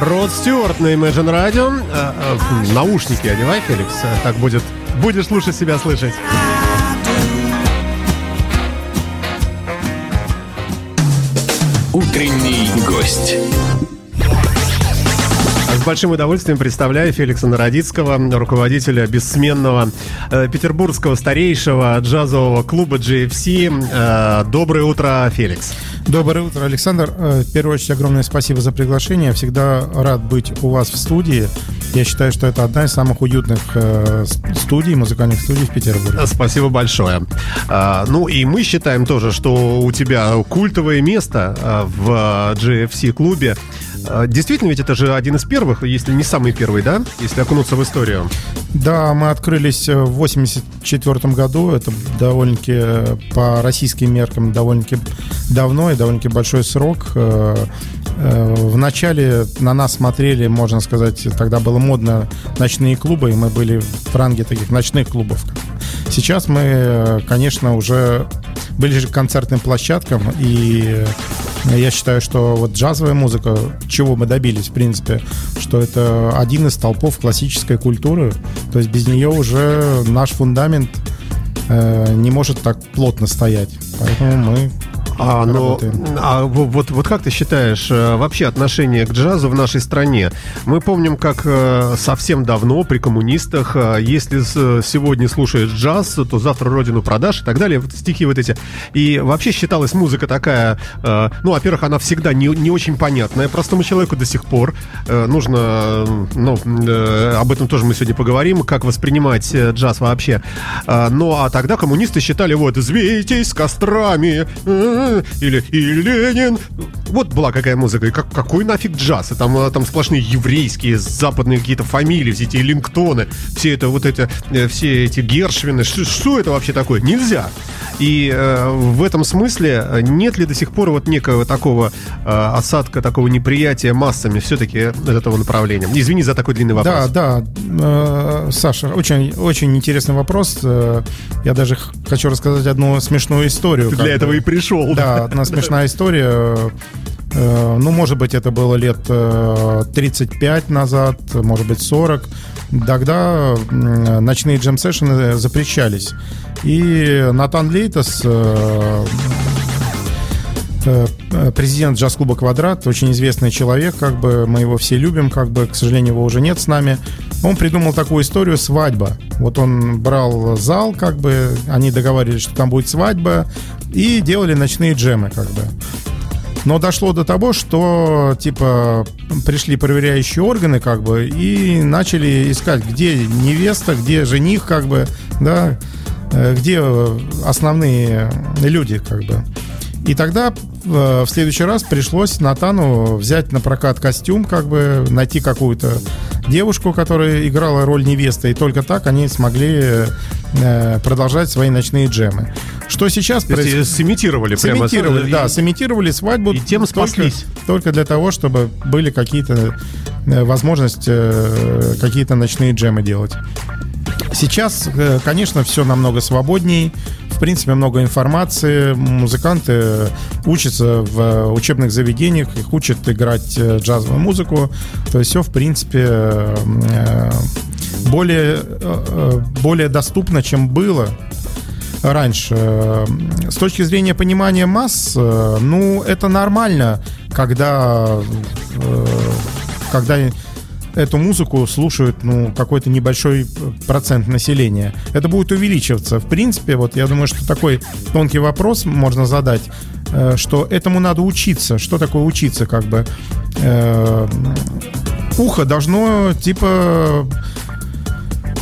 Род Стюарт на Imagine Radio. Э, э, наушники одевай, Феликс. Так будет. Будешь лучше себя слышать. Утренний гость. Большим удовольствием представляю Феликса Народицкого, руководителя бессменного э, петербургского старейшего джазового клуба GFC. Э, доброе утро, Феликс. Доброе утро, Александр. Э, в первую очередь, огромное спасибо за приглашение. Всегда рад быть у вас в студии. Я считаю, что это одна из самых уютных э, студий, музыкальных студий в Петербурге. Спасибо большое. А, ну и мы считаем тоже, что у тебя культовое место э, в GFC-клубе. Действительно, ведь это же один из первых, если не самый первый, да? Если окунуться в историю. Да, мы открылись в 84 году. Это довольно-таки по российским меркам довольно-таки давно и довольно-таки большой срок. Э, э, в начале на нас смотрели, можно сказать, тогда было модно ночные клубы, и мы были в ранге таких ночных клубов. Сейчас мы, конечно, уже ближе к концертным площадкам, и я считаю, что вот джазовая музыка, чего мы добились, в принципе, что это один из столпов классической культуры, то есть без нее уже наш фундамент э, не может так плотно стоять. Поэтому мы а, но, а вот, вот как ты считаешь э, вообще отношение к джазу в нашей стране? Мы помним, как э, совсем давно при коммунистах, э, если сегодня слушаешь джаз, то завтра родину продашь и так далее, вот стихи вот эти. И вообще считалась музыка такая, ну, во-первых, она всегда не, не очень понятная простому человеку до сих пор. Нужно, ну, об этом тоже мы сегодня поговорим, как воспринимать джаз вообще. Ну, а тогда коммунисты считали, вот, «Звейтесь кострами», или, и Ленин. Вот была какая музыка. И как, какой нафиг джаз? И там, а, там сплошные еврейские, западные какие-то фамилии, все эти Лингтоны, все это вот это, э, все эти Гершвины. Что, что это вообще такое? Нельзя. И э, в этом смысле э, нет ли до сих пор вот некого такого э, осадка, такого неприятия массами все-таки этого направления? Извини за такой длинный вопрос. Да, да, э, Саша, очень, очень интересный вопрос. Э, я даже хочу рассказать одну смешную историю. Ты для бы. этого и пришел. Да, одна смешная история. Э, ну, может быть, это было лет 35 назад, может быть, 40. Тогда ночные джем-сессионы запрещались. И Натан Лейтас, э, э, президент джаз-клуба «Квадрат», очень известный человек, как бы мы его все любим, как бы, к сожалению, его уже нет с нами. Он придумал такую историю «Свадьба». Вот он брал зал, как бы, они договаривались, что там будет свадьба, и делали ночные джемы, как бы. Но дошло до того, что, типа, пришли проверяющие органы, как бы, и начали искать, где невеста, где жених, как бы, да, э, где основные люди, как бы. И тогда э, в следующий раз пришлось Натану взять на прокат костюм, как бы найти какую-то девушку, которая играла роль невесты, и только так они смогли э, продолжать свои ночные джемы. Что сейчас происходит? Сымитировали, сымитировали прямо. Да, сымитировали свадьбу. И тем спаслись. Только, только для того, чтобы были какие-то э, возможности э, какие-то ночные джемы делать. Сейчас, э, конечно, все намного свободней. В принципе, много информации. Музыканты учатся в учебных заведениях, их учат играть джазовую музыку. То есть все, в принципе, более, более доступно, чем было раньше. С точки зрения понимания масс, ну, это нормально, когда, когда эту музыку слушают, ну, какой-то небольшой процент населения. Это будет увеличиваться. В принципе, вот я думаю, что такой тонкий вопрос можно задать, э, что этому надо учиться. Что такое учиться, как бы? Э, ухо должно, типа,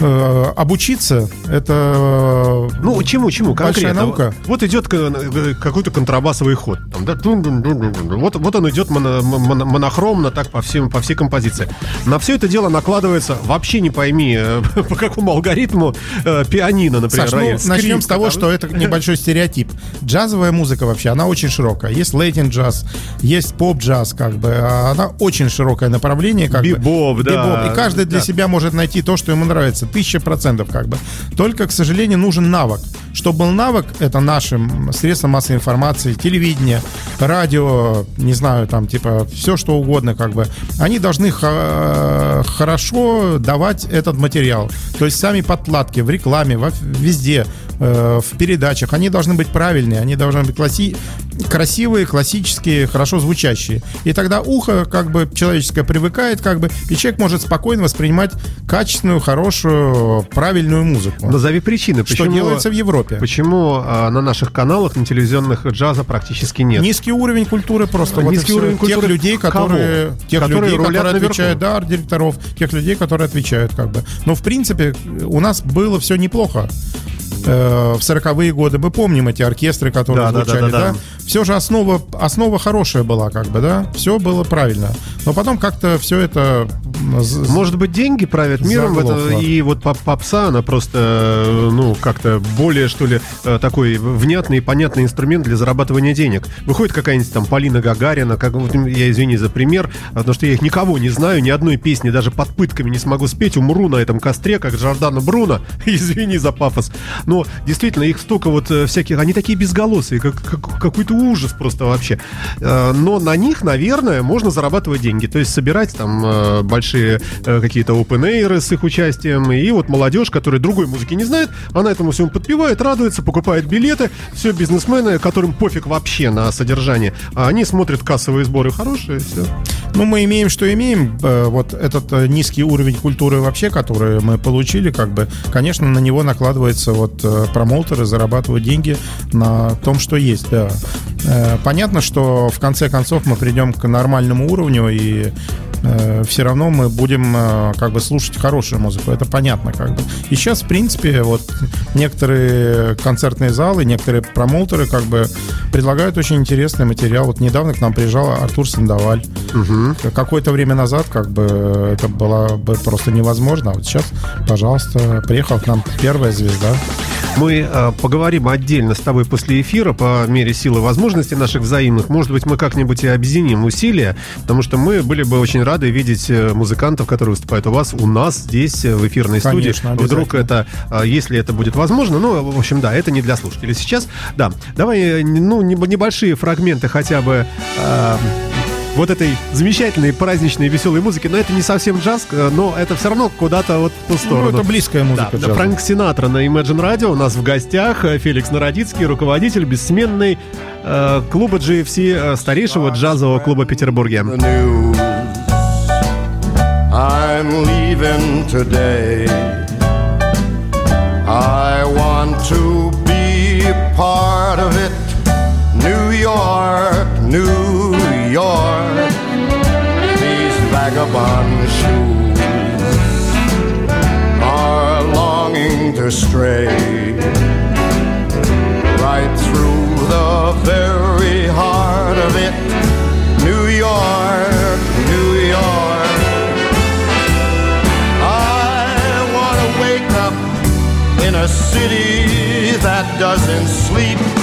э, обучиться это ну чему чему конкретно? наука. Вот идет какой-то контрабасовый ход. Там, да? вот вот он идет моно, моно, монохромно так по всем по всей композиции. На все это дело накладывается вообще не пойми э, по какому алгоритму э, пианино например Саш, ну, начнем с того что это небольшой стереотип. Джазовая музыка вообще она очень широкая. Есть лейтин джаз есть поп джаз как бы а она очень широкое направление как бибоп да бибоп. и каждый для да. себя может найти то что ему нравится тысяча процентов как бы. Только, к сожалению, нужен навык. Чтобы был навык, это нашим средством массовой информации, телевидение, радио, не знаю, там, типа, все что угодно, как бы. Они должны хорошо давать этот материал. То есть сами подкладки в рекламе, везде, э, в передачах, они должны быть правильные, они должны быть класси красивые, классические, хорошо звучащие. И тогда ухо, как бы, человеческое привыкает, как бы, и человек может спокойно воспринимать качественную, хорошую, правильную музыку. Назови причины, почему, что делается в Европе. Почему а, на наших каналах, на телевизионных джаза практически нет? Низкий уровень культуры просто. Низкий вот уровень культуры тех людей, которые, тех которые, людей, которые отвечают, да, директоров, тех людей, которые отвечают, как бы. Но в принципе у нас было все неплохо э, в 40-е годы. Мы помним эти оркестры, которые да, звучали, да, да, да, да. Все же основа, основа хорошая была, как бы, да. Все было правильно. Но потом как-то все это... Может быть, деньги правят миром, это, и вот попса, она просто, ну, как-то более, что ли, э, такой внятный и понятный инструмент для зарабатывания денег. Выходит какая-нибудь там Полина Гагарина, как, вот, я извини за пример, потому что я их никого не знаю, ни одной песни даже под пытками не смогу спеть, умру на этом костре, как Джордана Бруно, извини за пафос. Но действительно, их столько вот э, всяких, они такие безголосые, как, как какой-то ужас просто вообще. Э, но на них, наверное, можно зарабатывать деньги. То есть собирать там э, большие какие-то open с их участием. И вот молодежь, которая другой музыки не знает, она этому всему подпевает, радуется, покупает билеты. Все бизнесмены, которым пофиг вообще на содержание. А они смотрят кассовые сборы хорошие, все. Ну, мы имеем, что имеем. Вот этот низкий уровень культуры вообще, который мы получили, как бы, конечно, на него накладывается вот промоутеры зарабатывают деньги на том, что есть, да. Э, понятно, что в конце концов мы придем к нормальному уровню и э, все равно мы будем э, как бы слушать хорошую музыку. Это понятно как бы. И сейчас, в принципе, вот некоторые концертные залы, некоторые промоутеры как бы предлагают очень интересный материал. Вот недавно к нам приезжал Артур Сандаваль. Угу. Какое-то время назад как бы это было бы просто невозможно. А вот сейчас, пожалуйста, приехал к нам первая звезда. Мы э, поговорим отдельно с тобой после эфира по мере силы возможностей наших взаимных. Может быть, мы как-нибудь и объединим усилия, потому что мы были бы очень рады видеть э, музыкантов, которые выступают у вас, у нас здесь э, в эфирной Конечно, студии. Вдруг это, если это будет возможно, ну, в общем, да, это не для слушателей. Сейчас, да, давай, ну, небольшие фрагменты хотя бы э, вот этой замечательной праздничной веселой музыки. Но это не совсем джаз, э, но это все равно куда-то вот в ту сторону. Ну, это близкая музыка да, да, Фрэнк Синатра на Imagine Radio у нас в гостях. Э, Феликс Народицкий, руководитель бессменный э, клуба GFC, э, старейшего джазового клуба Петербурге. I'm leaving today. I want to be part of it. New York, New York, vagabond shoes are longing to stray right through the very heart of it. New York, New York. I want to wake up in a city that doesn't sleep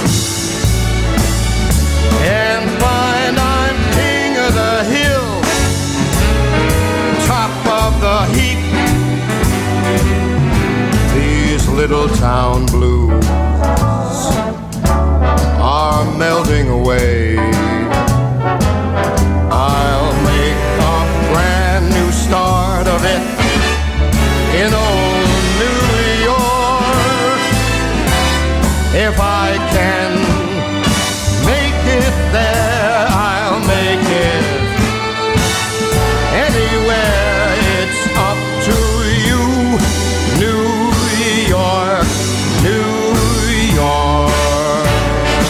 little town blues are melting away.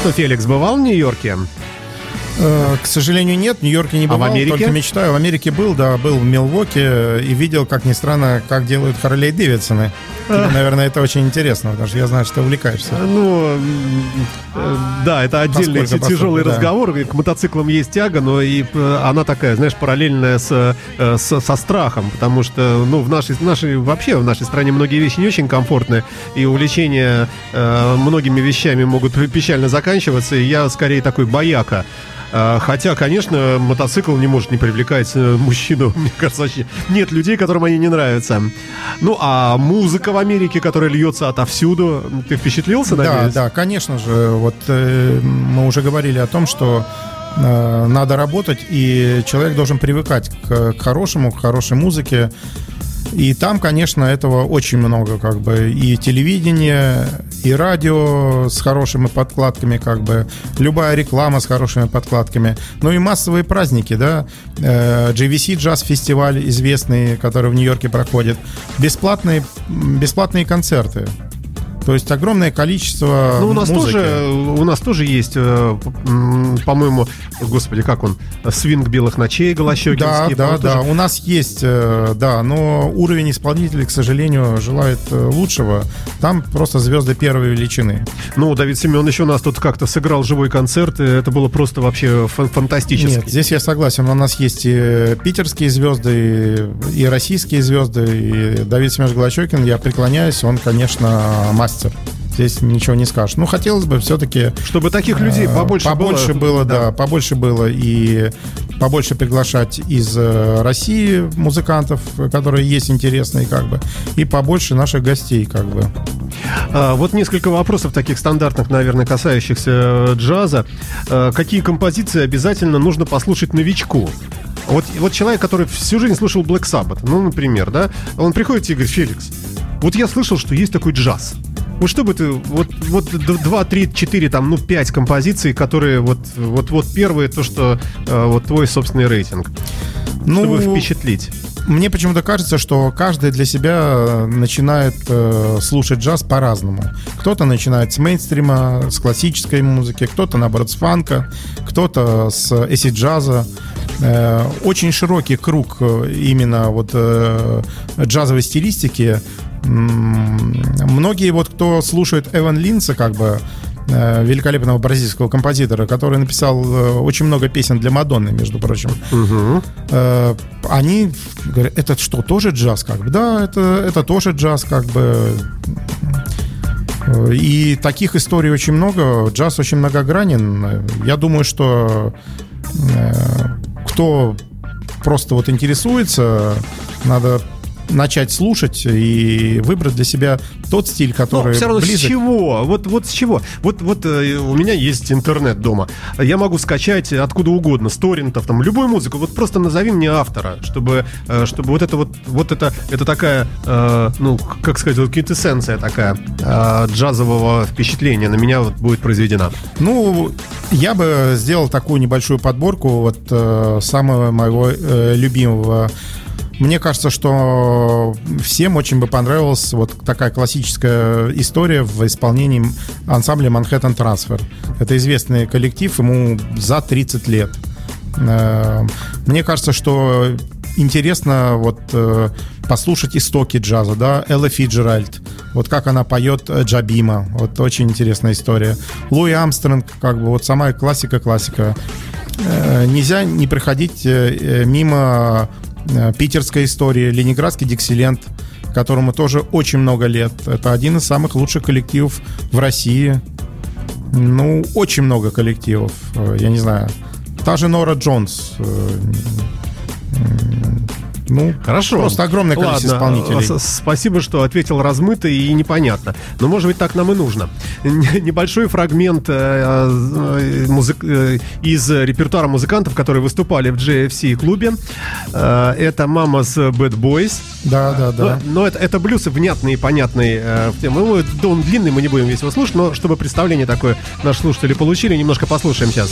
Что, Феликс, бывал в Нью-Йорке? Э, к сожалению, нет. В Нью-Йорке не бывал, а в Америке? только мечтаю. В Америке был, да, был в Милвоке и видел, как ни странно, как делают Харлей Дэвидсоны. Тебе, наверное, это очень интересно, потому что я знаю, что ты увлекаешься. Ну, э, да, это отдельный поскольку, тяжелый поскольку, разговор. Да. К мотоциклам есть тяга, но и э, она такая, знаешь, параллельная с, с, со страхом, потому что, ну, в нашей, нашей, вообще в нашей стране многие вещи не очень комфортные, и увлечения э, многими вещами могут печально заканчиваться, и я скорее такой бояка. А, хотя, конечно, мотоцикл не может не привлекать э, мужчину. Мне кажется, вообще нет людей, которым они не нравятся. Ну, а музыка в Америке, которая льется отовсюду, ты впечатлился, надеюсь? Да, да, конечно же. Вот э, мы уже говорили о том, что э, надо работать, и человек должен привыкать к, к хорошему, к хорошей музыке. И там, конечно, этого очень много, как бы, и телевидение, и радио с хорошими подкладками, как бы, любая реклама с хорошими подкладками, ну и массовые праздники, да, JVC Jazz фестиваль известный, который в Нью-Йорке проходит, бесплатные, бесплатные концерты, то есть огромное количество. Ну, у нас музыки. тоже у нас тоже есть, э, по-моему, господи, как он, свинг белых ночей Голощекинский. Да, да, да. Тоже... У нас есть, э, да, но уровень исполнителей, к сожалению, желает э, лучшего. Там просто звезды первой величины. Ну, Давид Семенович у нас тут как-то сыграл живой концерт, и это было просто вообще фантастически. Нет, здесь я согласен. У нас есть и питерские звезды, и российские звезды, и Давид Семенович Голощекин, я преклоняюсь, он, конечно, мастер мастер. Здесь ничего не скажешь. Ну, хотелось бы все-таки... Чтобы таких людей э, побольше, побольше было. было да. да, побольше было. И побольше приглашать из э, России музыкантов, которые есть интересные, как бы. И побольше наших гостей, как бы. А, вот несколько вопросов таких стандартных, наверное, касающихся э, джаза. А, какие композиции обязательно нужно послушать новичку? Вот, вот человек, который всю жизнь слушал Black Sabbath, ну, например, да, он приходит и говорит, Феликс, вот я слышал, что есть такой джаз. Вот что бы ты, вот, вот 2, 3, 4, там, ну, 5 композиций, которые вот, вот, вот первые, то, что э, вот твой собственный рейтинг. Ну, чтобы впечатлить. Мне почему-то кажется, что каждый для себя начинает э, слушать джаз по-разному. Кто-то начинает с мейнстрима, с классической музыки, кто-то, наоборот, с фанка, кто-то с эсид-джаза. Э, очень широкий круг э, именно вот э, джазовой стилистики Многие вот, кто слушает Эван Линса, как бы, э, великолепного бразильского композитора, который написал э, очень много песен для Мадонны, между прочим. Угу. Они говорят, это что, тоже джаз? Как бы? Да, это, это тоже джаз, как бы. И таких историй очень много. Джаз очень многогранен. Я думаю, что кто просто вот интересуется, надо начать слушать и выбрать для себя тот стиль, который Но все равно близок. с чего? Вот, вот с чего? Вот, вот э, у меня есть интернет дома. Я могу скачать откуда угодно, с торрентов, там, любую музыку. Вот просто назови мне автора, чтобы, э, чтобы вот это вот, вот это, это такая, э, ну, как сказать, вот квинтэссенция такая джазового впечатления на меня вот будет произведена. Ну, я бы сделал такую небольшую подборку вот самого моего любимого мне кажется, что всем очень бы понравилась вот такая классическая история в исполнении ансамбля Manhattan Transfer. Это известный коллектив, ему за 30 лет. Э, мне кажется, что интересно вот э, послушать истоки джаза, да, Элла Фиджеральд, вот как она поет Джабима, вот очень интересная история. Луи Амстронг, как бы вот самая классика-классика. Э, нельзя не проходить мимо питерская история, ленинградский Диксилент, которому тоже очень много лет. Это один из самых лучших коллективов в России. Ну, очень много коллективов. Э, я не знаю. Та же Нора Джонс э, ну, хорошо. Просто огромное количество Ладно, исполнителей. Спасибо, что ответил размыто и непонятно. Но, может быть, так нам и нужно. Небольшой фрагмент э, э, музык, э, из репертуара музыкантов, которые выступали в GFC клубе. Это «Мама с Bad Boys». Да, да, да. Но, но это, это блюз внятный и понятный. Мы, он длинный, мы не будем весь его слушать, но чтобы представление такое наши слушатели получили, немножко послушаем сейчас.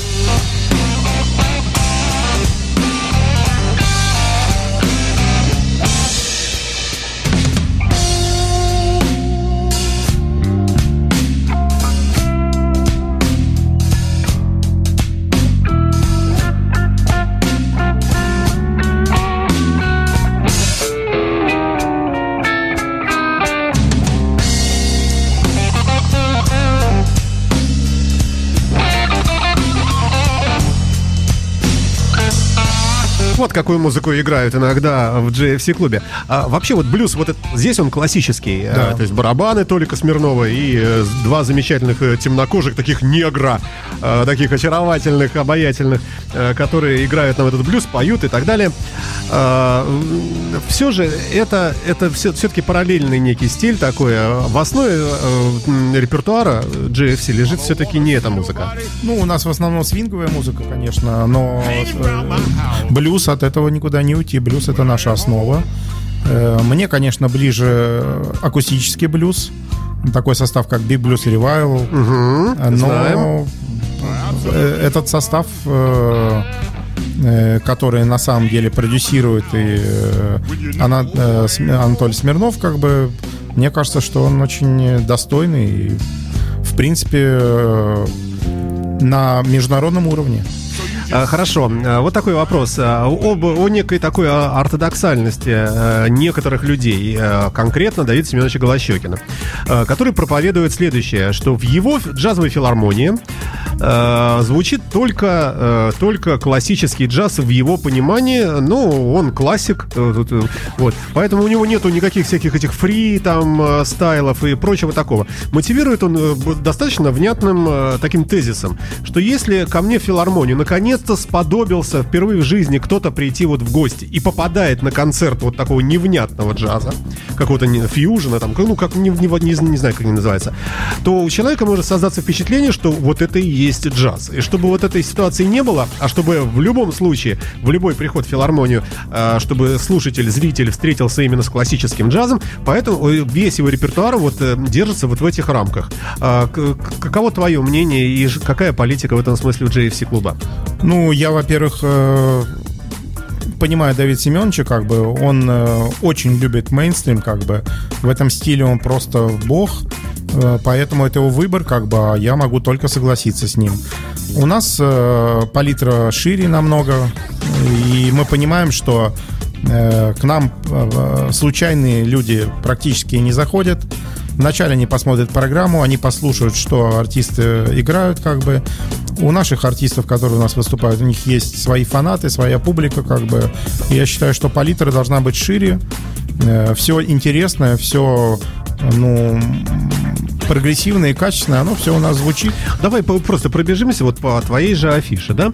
Какую музыку играют иногда в GFC-клубе. А, вообще вот блюз, вот это, здесь он классический. А, да. А, то есть барабаны Толика Смирнова и э, два замечательных э, темнокожих таких негра, э, таких очаровательных, обаятельных, э, которые играют нам этот блюз, поют и так далее. А, все же это, это все, все-таки параллельный некий стиль такой. В основе э, репертуара GFC лежит все-таки не эта музыка. Ну, у нас в основном свинговая музыка, конечно, но э, блюз от этого никуда не уйти. Блюз это наша основа. Э, мне, конечно, ближе акустический блюз. Такой состав, как Big Blues Revival. Угу, но знаем. Э, этот состав который на самом деле продюсирует и она, Анатолий Смирнов, как бы, мне кажется, что он очень достойный и, в принципе, на международном уровне. А, хорошо, а, вот такой вопрос. А, об, о некой такой ортодоксальности некоторых людей, конкретно Давида Семеновича Голощекина, который проповедует следующее, что в его джазовой филармонии звучит только, только классический джаз в его понимании, ну, он классик, э, э, вот, поэтому у него нету никаких всяких этих фри, там, стайлов и прочего такого. Мотивирует он э, достаточно внятным таким тезисом, что если ко мне в филармонию наконец наконец-то сподобился впервые в жизни кто-то прийти вот в гости и попадает на концерт вот такого невнятного джаза, какого-то фьюжена, там, ну, как, не, не, не, не знаю, как они называется, то у человека может создаться впечатление, что вот это и есть джаз. И чтобы вот этой ситуации не было, а чтобы в любом случае, в любой приход в филармонию, а, чтобы слушатель, зритель встретился именно с классическим джазом, поэтому весь его репертуар вот э, держится вот в этих рамках. А, каково твое мнение и какая политика в этом смысле у JFC клуба? Ну, я, во-первых, э, понимаю Давид Семеновича, как бы, он э, очень любит мейнстрим, как бы, в этом стиле он просто бог, э, поэтому это его выбор, как бы, а я могу только согласиться с ним. У нас палитра шире намного, и мы понимаем, что к нам случайные люди практически не заходят, Вначале они посмотрят программу, они послушают, что артисты играют, как бы. У наших артистов, которые у нас выступают, у них есть свои фанаты, своя публика, как бы. Я считаю, что палитра должна быть шире, э, все интересное, все ну, прогрессивное и качественное, оно все у нас звучит. Давай просто пробежимся вот по твоей же афише, да?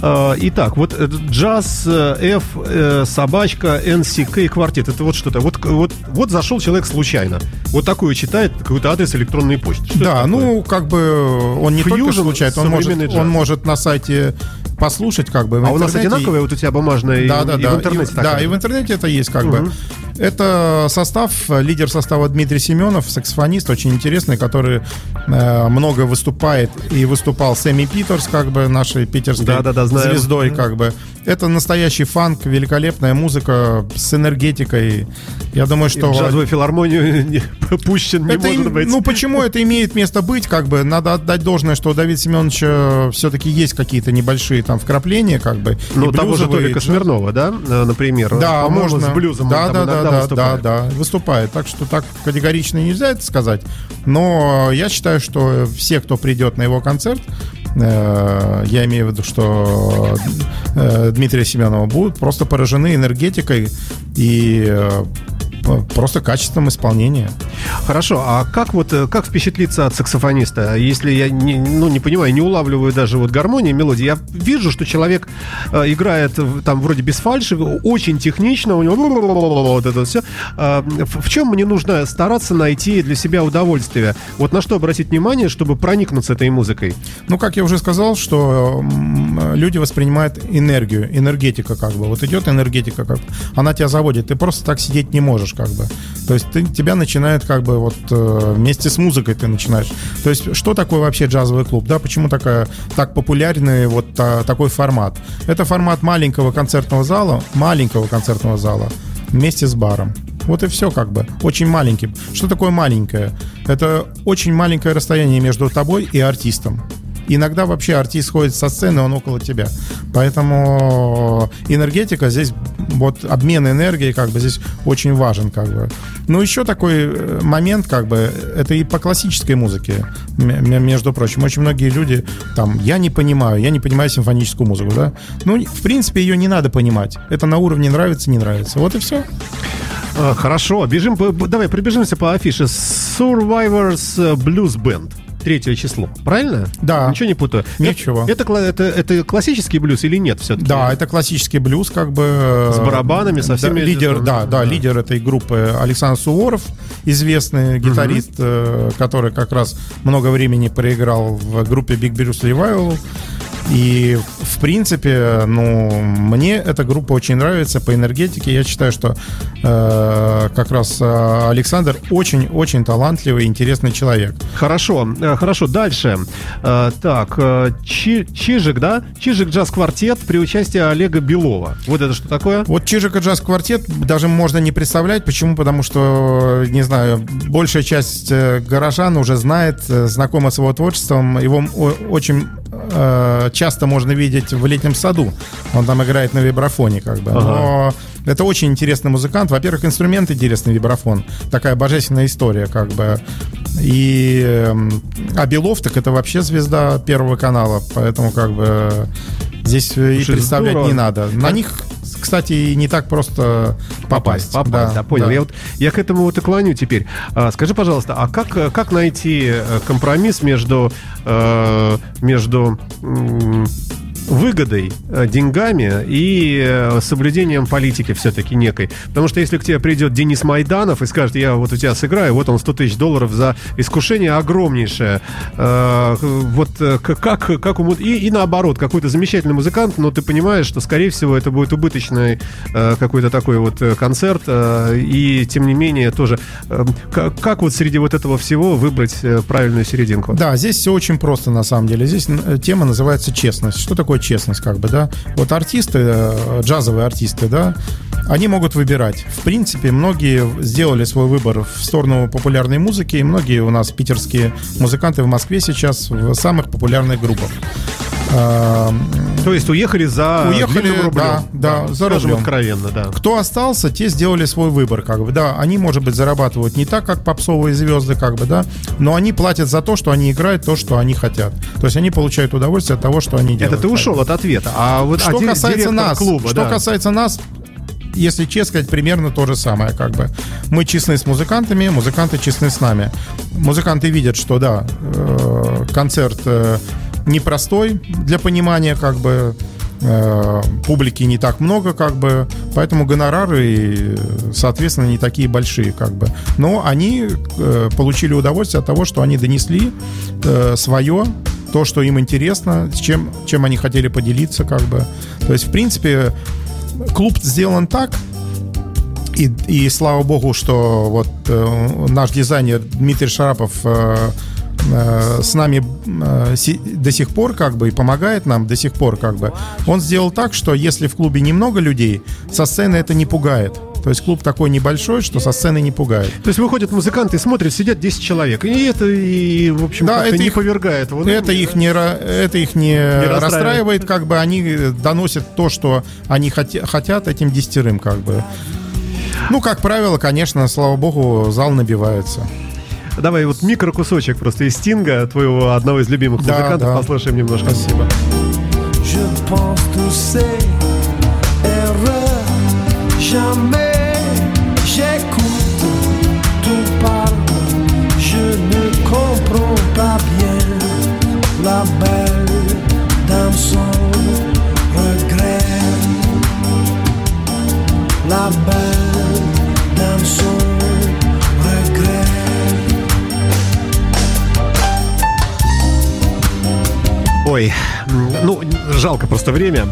А, итак, вот э, джаз, э, F, э, собачка, NCK, квартет, это вот что-то. Вот, вот, вот зашел человек случайно. Вот такую читает какой-то адрес электронной почты. Что да, ну, как бы он не Fusion, только случайно, он может, он может на сайте послушать, как бы. А у нас одинаковая вот у тебя бумажная да, и, да, и да. в интернете. И, да, и в интернете это есть, как угу. бы. Это состав, лидер состава Дмитрий Семенов, саксофонист, очень интересный, который э, много выступает и выступал с Эми Питерс, как бы нашей питерской да, да, да, звездой, как бы. Это настоящий фанк, великолепная музыка с энергетикой. Я думаю, что... И в джазовую филармонию пущен не это может быть. Ну, почему это имеет место быть, как бы? Надо отдать должное, что у Давида Семеновича все-таки есть какие-то небольшие там вкрапления, как бы. Ну, того же Толика Смирнова, да, э, например? Да, можно. с блюзом да, да, да, да, выступает. да, да, выступает. Так что так категорично нельзя это сказать. Но я считаю, что все, кто придет на его концерт, э, я имею в виду, что э, Дмитрия Семенова будут просто поражены энергетикой и просто качеством исполнения. Хорошо, а как вот э, как впечатлиться от саксофониста, если я не, ну, не понимаю, не улавливаю даже вот гармонии, мелодии, я вижу, что человек э, играет там вроде без фальши, очень технично, у него вот это все. Э, в, в чем мне нужно стараться найти для себя удовольствие? Вот на что обратить внимание, чтобы проникнуться этой музыкой? Ну, как я уже сказал, что люди воспринимают энергию, энергетика как бы. Вот идет энергетика, как она тебя заводит, ты просто так сидеть не можешь как бы. То есть ты, тебя начинает как бы вот э, вместе с музыкой ты начинаешь. То есть что такое вообще джазовый клуб, да? Почему такая, так популярный вот а, такой формат? Это формат маленького концертного зала, маленького концертного зала вместе с баром. Вот и все как бы. Очень маленький. Что такое маленькое? Это очень маленькое расстояние между тобой и артистом. Иногда вообще артист ходит со сцены, он около тебя. Поэтому энергетика здесь, вот обмен энергией как бы здесь очень важен как бы. Ну, еще такой э, момент как бы, это и по классической музыке, между прочим. Очень многие люди там, я не понимаю, я не понимаю симфоническую музыку, да. Ну, в принципе, ее не надо понимать. Это на уровне нравится, не нравится. Вот и все. А, хорошо, бежим, давай пробежимся по афише. Survivors Blues Band третье число. Правильно? Да. Ничего не путаю. Ничего. Это, это, это, это классический блюз или нет все-таки? Да, это классический блюз, как бы... С барабанами, со всеми... Да, лидер, да, да, да, лидер этой группы Александр Суворов, известный гитарист, угу. который как раз много времени проиграл в группе Big Bruce Revival. И, в принципе, ну, мне эта группа очень нравится по энергетике. Я считаю, что э, как раз э, Александр очень-очень талантливый, интересный человек. Хорошо, э, хорошо. Дальше. Э, так, э, Чи, Чижик, да? Чижик джаз-квартет при участии Олега Белова. Вот это что такое? Вот Чижик и джаз-квартет даже можно не представлять. Почему? Потому что, не знаю, большая часть горожан уже знает, знакома с его творчеством. Его очень э, часто можно видеть в летнем саду. Он там играет на вибрафоне, как бы. Ага. Но это очень интересный музыкант. Во-первых, инструмент интересный, вибрафон. Такая божественная история, как бы. И эм, а Белов, так это вообще звезда Первого канала, поэтому как бы здесь Слушай, и представлять здорово. не надо. На них кстати, не так просто попасть. Попасть, да, да понял. Да. Я, вот, я к этому вот и клоню теперь. А, скажи, пожалуйста, а как, как найти э, компромисс между, э, между выгодой, э, деньгами и э, соблюдением политики все-таки некой. Потому что если к тебе придет Денис Майданов и скажет, я вот у тебя сыграю, вот он 100 тысяч долларов за искушение огромнейшее. Э, вот как, как и, и наоборот, какой-то замечательный музыкант, но ты понимаешь, что, скорее всего, это будет убыточный какой-то такой вот концерт, и тем не менее тоже, как, как вот среди вот этого всего выбрать правильную серединку? Да, здесь все очень просто на самом деле. Здесь тема называется честность. Что такое честность, как бы, да. Вот артисты, э, джазовые артисты, да, они могут выбирать. В принципе, многие сделали свой выбор в сторону популярной музыки, и многие у нас питерские музыканты в Москве сейчас в самых популярных группах. То есть уехали за уехали, рублем. Да, да, да за рублем. откровенно, да. Кто остался, те сделали свой выбор, как бы, да. Они, может быть, зарабатывают не так, как попсовые звезды, как бы, да, но они платят за то, что они играют то, что они хотят. То есть они получают удовольствие от того, что они делают. Это ты ушел от ответа. А вот что касается нас, клуба, что да. касается нас, если честно сказать, примерно то же самое, как бы. Мы честны с музыкантами, музыканты честны с нами. Музыканты видят, что да, э, концерт э, непростой для понимания, как бы э, публики не так много, как бы, поэтому гонорары, соответственно, не такие большие, как бы. Но они э, получили удовольствие от того, что они донесли э, свое, то, что им интересно, с чем, чем они хотели поделиться, как бы. То есть, в принципе, клуб сделан так, и, и слава богу, что вот э, наш дизайнер Дмитрий Шарапов э, Э, с нами э, до сих пор как бы и помогает нам до сих пор как бы. Он сделал так, что если в клубе немного людей, со сцены это не пугает. То есть клуб такой небольшой, что со сцены не пугает. То есть выходят музыканты, смотрят, сидят 10 человек. И это, и, в общем, да, это не их, повергает. Вот, это, их не, это их не, не расстраивает. расстраивает, как бы они доносят то, что они хотят, хотят этим десятерым, как бы. Ну, как правило, конечно, слава богу, зал набивается. Давай вот микрокусочек просто из Стинга, твоего одного из любимых да, музыкантов, да. послушаем немножко. Спасибо. jamais j'écoute, tout parle, je ne comprends pas bien la belle dans son regret, la belle Ой, Ой, ну, жалко просто время.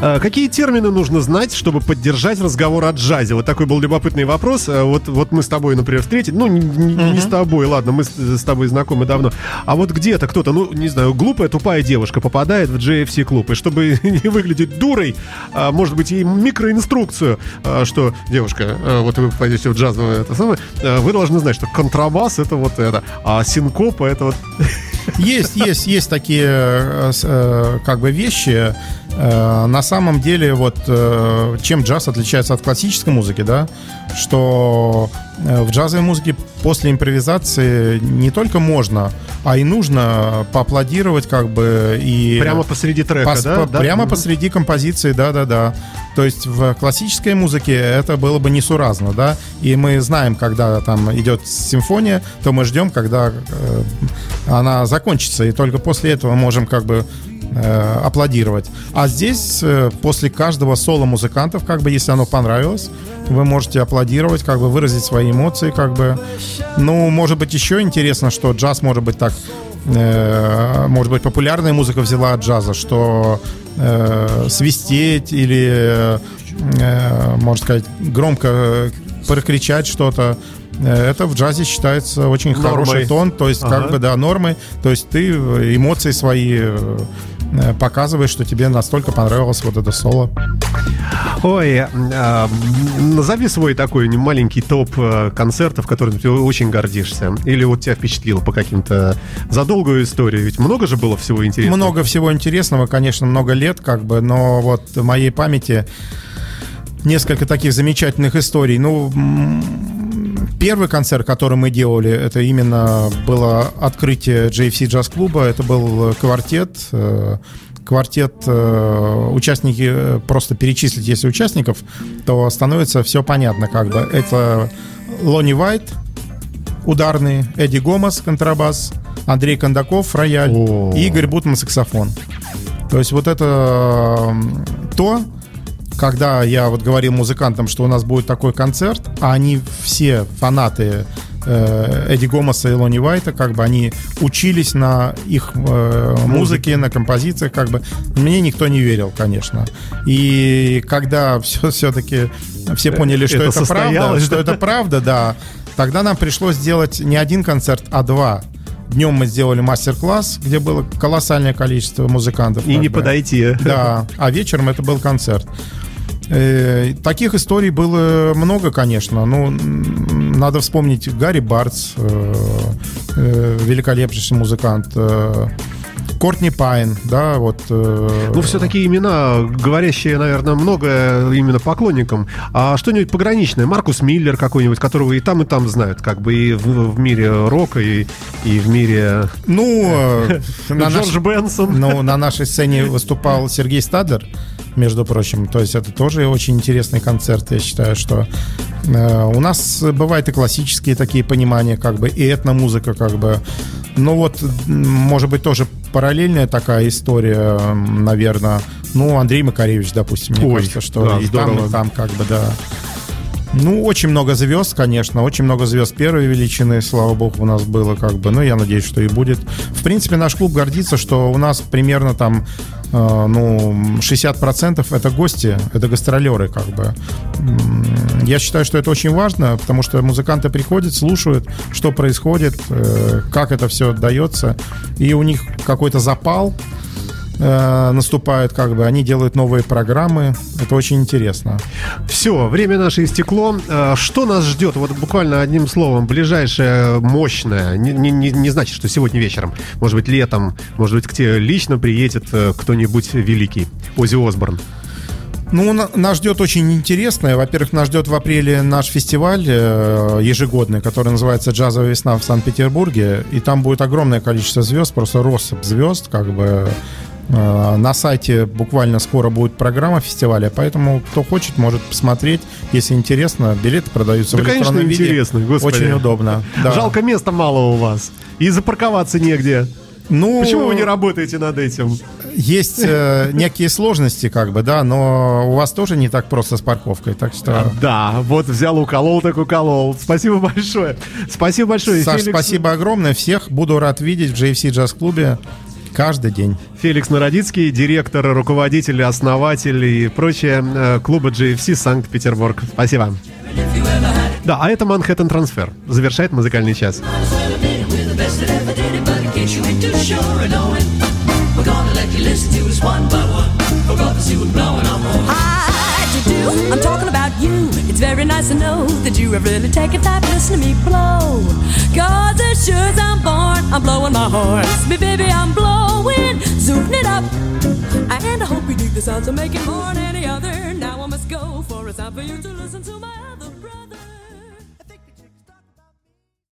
А, какие термины нужно знать, чтобы поддержать разговор о джазе? Вот такой был любопытный вопрос. А, вот, вот мы с тобой, например, встретили. Ну, не, uh-huh. не с тобой, ладно, мы с, с тобой знакомы давно. А вот где-то кто-то, ну, не знаю, глупая, тупая девушка попадает в JFC-клуб. И чтобы не выглядеть дурой, а, может быть, и микроинструкцию, что, девушка, вот вы пойдете в джазовое это самое, вы должны знать, что контрабас это вот это, а синкопа это вот... Есть, есть, есть такие э, э, как бы вещи. Э, на самом деле, вот чем джаз отличается от классической музыки, да, что в джазовой музыке после импровизации не только можно, а и нужно поаплодировать как бы и... Прямо посреди трека, пос, да? По, Прямо посреди композиции, да-да-да. То есть в классической музыке это было бы несуразно, да, и мы знаем, когда там идет симфония, то мы ждем, когда э, она закончится, и только после этого можем как бы э, аплодировать. А здесь э, после каждого соло музыкантов, как бы, если оно понравилось, вы можете аплодировать, как бы выразить свои эмоции, как бы. Ну, может быть, еще интересно, что джаз может быть так э, может быть, популярная музыка взяла от джаза, что э, свистеть или, э, можно сказать, громко прокричать что-то, э, это в джазе считается очень нормой. хороший тон, то есть ага. как бы, да, нормы, то есть ты эмоции свои э, показываешь, что тебе настолько понравилось вот это соло. Ой, э, назови свой такой маленький топ э, концертов, которым ты очень гордишься. Или вот тебя впечатлило по каким-то за долгую историю. Ведь много же было всего интересного. Много всего интересного, конечно, много лет, как бы, но вот в моей памяти несколько таких замечательных историй. Ну, первый концерт, который мы делали, это именно было открытие JFC джаз-клуба. Это был квартет. Э, квартет, э, участники, э, просто перечислить, если участников, то становится все понятно как бы. Это Лони Вайт, ударный, Эдди Гомес, контрабас, Андрей Кондаков, рояль, О. и Игорь Бутман, саксофон. То есть вот это то, когда я вот говорил музыкантам, что у нас будет такой концерт, а они все фанаты э, Эдди Гомоса и Лони Уайта, как бы они учились на их э, музыке, на композициях, как бы мне никто не верил, конечно. И когда все все-таки все поняли, что это, это правда, что это правда, да, тогда нам пришлось сделать не один концерт, а два. Днем мы сделали мастер-класс, где было колоссальное количество музыкантов. И не бы. подойти. Да, а вечером это был концерт. Э, таких историй было много, конечно. Ну, надо вспомнить Гарри Бартс, э, э, великолепнейший музыкант. Э, Кортни Пайн, да, вот. Э... Ну, все такие имена, говорящие, наверное, много именно поклонникам. А что-нибудь пограничное? Маркус Миллер какой-нибудь, которого и там, и там знают, как бы и в, в мире рока, и, и в мире... Ну, э, на Джордж Бенсон. Ну, на нашей сцене выступал Сергей Стадлер, между прочим. То есть это тоже очень интересный концерт. Я считаю, что э, у нас бывают и классические такие понимания, как бы, и этномузыка, как бы. Ну вот, может быть, тоже параллельная такая история, наверное. Ну, Андрей Макаревич, допустим, мне Ой, кажется, что да, и здорово. там, и там, как бы, да. Ну, очень много звезд, конечно, очень много звезд первой величины, слава богу, у нас было как бы, ну, я надеюсь, что и будет. В принципе, наш клуб гордится, что у нас примерно там ну, 60% это гости, это гастролеры, как бы. Я считаю, что это очень важно, потому что музыканты приходят, слушают, что происходит, э, как это все дается, и у них какой-то запал, э, наступают, как бы, они делают новые программы. Это очень интересно. Все, время наше истекло. Э, что нас ждет? Вот буквально одним словом, ближайшее мощное. Не, не, не значит, что сегодня вечером. Может быть, летом. Может быть, к тебе лично приедет э, кто-нибудь великий. Ози Осборн. Ну, нас ждет очень интересное. Во-первых, нас ждет в апреле наш фестиваль ежегодный, который называется «Джазовая весна» в Санкт-Петербурге. И там будет огромное количество звезд, просто россыпь звезд, как бы на сайте буквально скоро будет программа фестиваля, поэтому кто хочет, может посмотреть. Если интересно, билеты продаются да, в электронном конечно, виде. интересно, господи. Очень удобно. Да. Жалко, места мало у вас. И запарковаться негде. Ну, Почему вы не работаете над этим? Есть э, некие сложности, как бы, да, но у вас тоже не так просто с парковкой, так что... А, да, вот взял, уколол, так уколол. Спасибо большое. Спасибо большое. Саш, Феликс... спасибо огромное. Всех буду рад видеть в JFC Jazz клубе Каждый день. Феликс Народицкий, директор, руководитель, основатель и прочее э, клуба GFC Санкт-Петербург. Спасибо. Да, а это Манхэттен Трансфер. Завершает музыкальный час. I'm talking. It's very nice to know that you have really taken time to listen to me blow. Cause it as I'm born, I'm blowing my horn. Me baby, I'm blowing, zooming it up. And I hope you dig the sounds so make it more than any other. Now I must go for it's time for you to listen to my.